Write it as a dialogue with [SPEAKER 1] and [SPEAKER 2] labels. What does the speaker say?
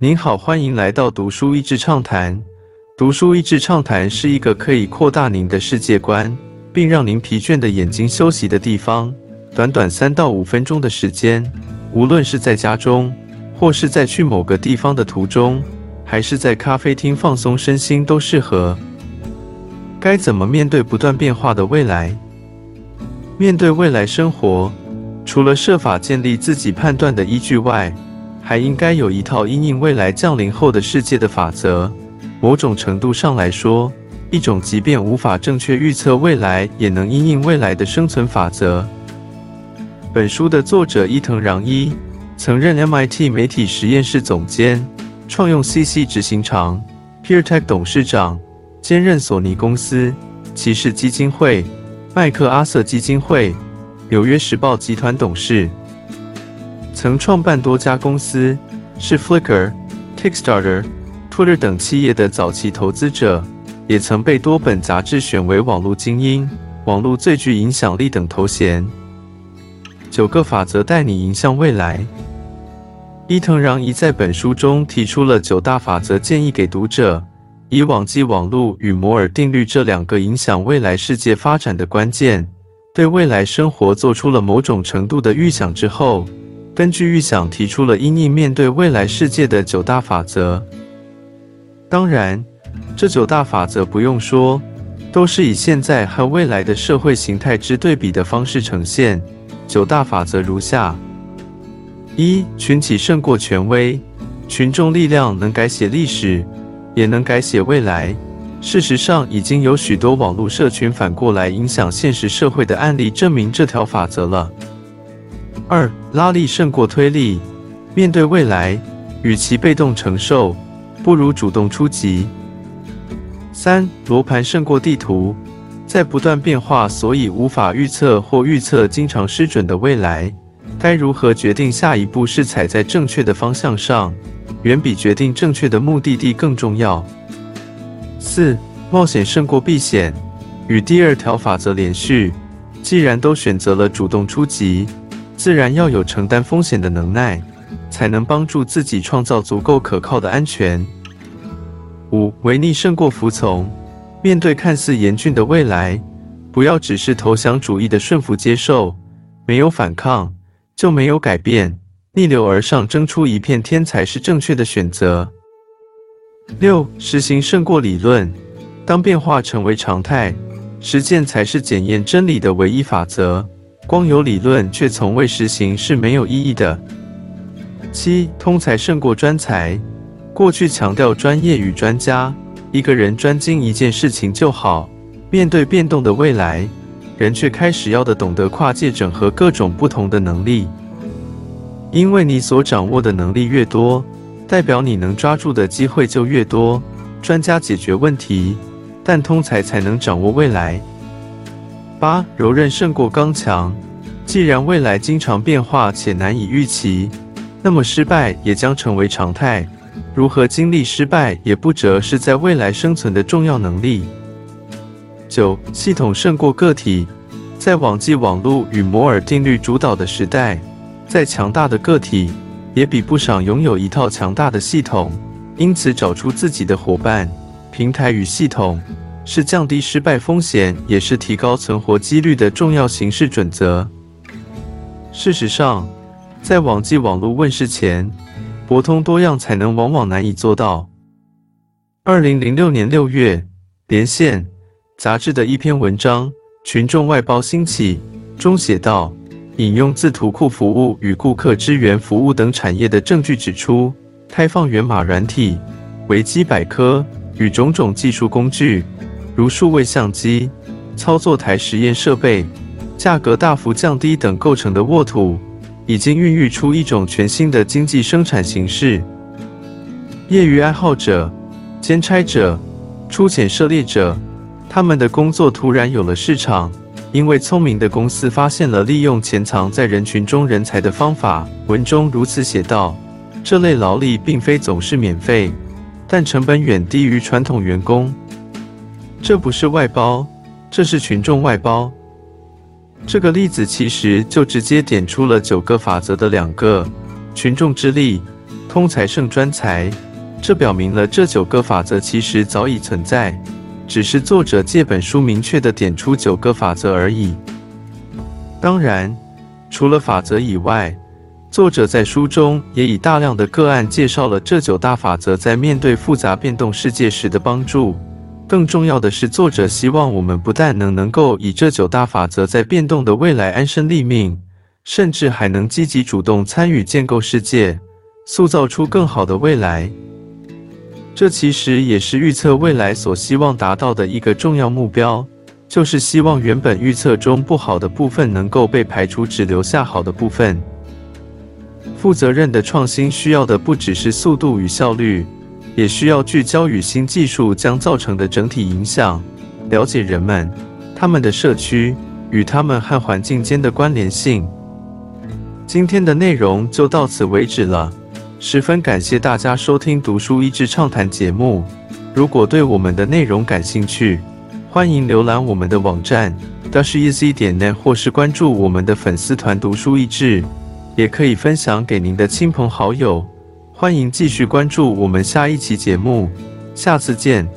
[SPEAKER 1] 您好，欢迎来到读书益智畅谈。读书益智畅谈是一个可以扩大您的世界观，并让您疲倦的眼睛休息的地方。短短三到五分钟的时间，无论是在家中，或是在去某个地方的途中，还是在咖啡厅放松身心，都适合。该怎么面对不断变化的未来？面对未来生活，除了设法建立自己判断的依据外，还应该有一套因应未来降临后的世界的法则。某种程度上来说，一种即便无法正确预测未来，也能因应未来的生存法则。本书的作者伊藤穰一曾任 MIT 媒体实验室总监，创用 CC 执行长，PeerTech 董事长，兼任索尼公司、骑士基金会、麦克阿瑟基金会、纽约时报集团董事，曾创办多家公司，是 Flickr、Kickstarter。Twitter 等企业的早期投资者，也曾被多本杂志选为网络精英、网络最具影响力等头衔。九个法则带你迎向未来。伊藤穰一在本书中提出了九大法则，建议给读者，以网际网络与摩尔定律这两个影响未来世界发展的关键，对未来生活做出了某种程度的预想之后，根据预想提出了因应面对未来世界的九大法则。当然，这九大法则不用说，都是以现在和未来的社会形态之对比的方式呈现。九大法则如下：一、群体胜过权威，群众力量能改写历史，也能改写未来。事实上，已经有许多网络社群反过来影响现实社会的案例，证明这条法则了。二、拉力胜过推力，面对未来，与其被动承受。不如主动出击。三罗盘胜过地图，在不断变化，所以无法预测或预测经常失准的未来，该如何决定下一步是踩在正确的方向上，远比决定正确的目的地更重要。四冒险胜过避险，与第二条法则连续，既然都选择了主动出击，自然要有承担风险的能耐。才能帮助自己创造足够可靠的安全。五，违逆胜过服从。面对看似严峻的未来，不要只是投降主义的顺服接受，没有反抗就没有改变，逆流而上争出一片天才是正确的选择。六，实行胜过理论。当变化成为常态，实践才是检验真理的唯一法则。光有理论却从未实行是没有意义的。七通才胜过专才。过去强调专业与专家，一个人专精一件事情就好。面对变动的未来，人却开始要的懂得跨界整合各种不同的能力。因为你所掌握的能力越多，代表你能抓住的机会就越多。专家解决问题，但通才才能掌握未来。八柔韧胜过刚强。既然未来经常变化且难以预期。那么失败也将成为常态。如何经历失败，也不折是在未来生存的重要能力。九，系统胜过个体。在网际网络与摩尔定律主导的时代，再强大的个体也比不上拥有一套强大的系统。因此，找出自己的伙伴、平台与系统，是降低失败风险，也是提高存活几率的重要行事准则。事实上。在网际网络问世前，博通多样才能往往难以做到。二零零六年六月，《连线》杂志的一篇文章《群众外包兴起》中写道：“引用自图库服务与顾客支援服务等产业的证据指出，开放源码软体、维基百科与种种技术工具，如数位相机、操作台实验设备，价格大幅降低等构成的沃土。”已经孕育出一种全新的经济生产形式。业余爱好者、兼差者、出钱涉猎者，他们的工作突然有了市场，因为聪明的公司发现了利用潜藏在人群中人才的方法。文中如此写道：这类劳力并非总是免费，但成本远低于传统员工。这不是外包，这是群众外包。这个例子其实就直接点出了九个法则的两个：群众之力通才胜专才。这表明了这九个法则其实早已存在，只是作者借本书明确的点出九个法则而已。当然，除了法则以外，作者在书中也以大量的个案介绍了这九大法则在面对复杂变动世界时的帮助。更重要的是，作者希望我们不但能能够以这九大法则在变动的未来安身立命，甚至还能积极主动参与建构世界，塑造出更好的未来。这其实也是预测未来所希望达到的一个重要目标，就是希望原本预测中不好的部分能够被排除，只留下好的部分。负责任的创新需要的不只是速度与效率，也需要聚焦与新技术将造成的整体影响，了解人们、他们的社区与他们和环境间的关联性。今天的内容就到此为止了，十分感谢大家收听《读书益智畅谈》节目。如果对我们的内容感兴趣，欢迎浏览我们的网站 dasheasy 点 net，或是关注我们的粉丝团“读书益智”。也可以分享给您的亲朋好友，欢迎继续关注我们下一期节目，下次见。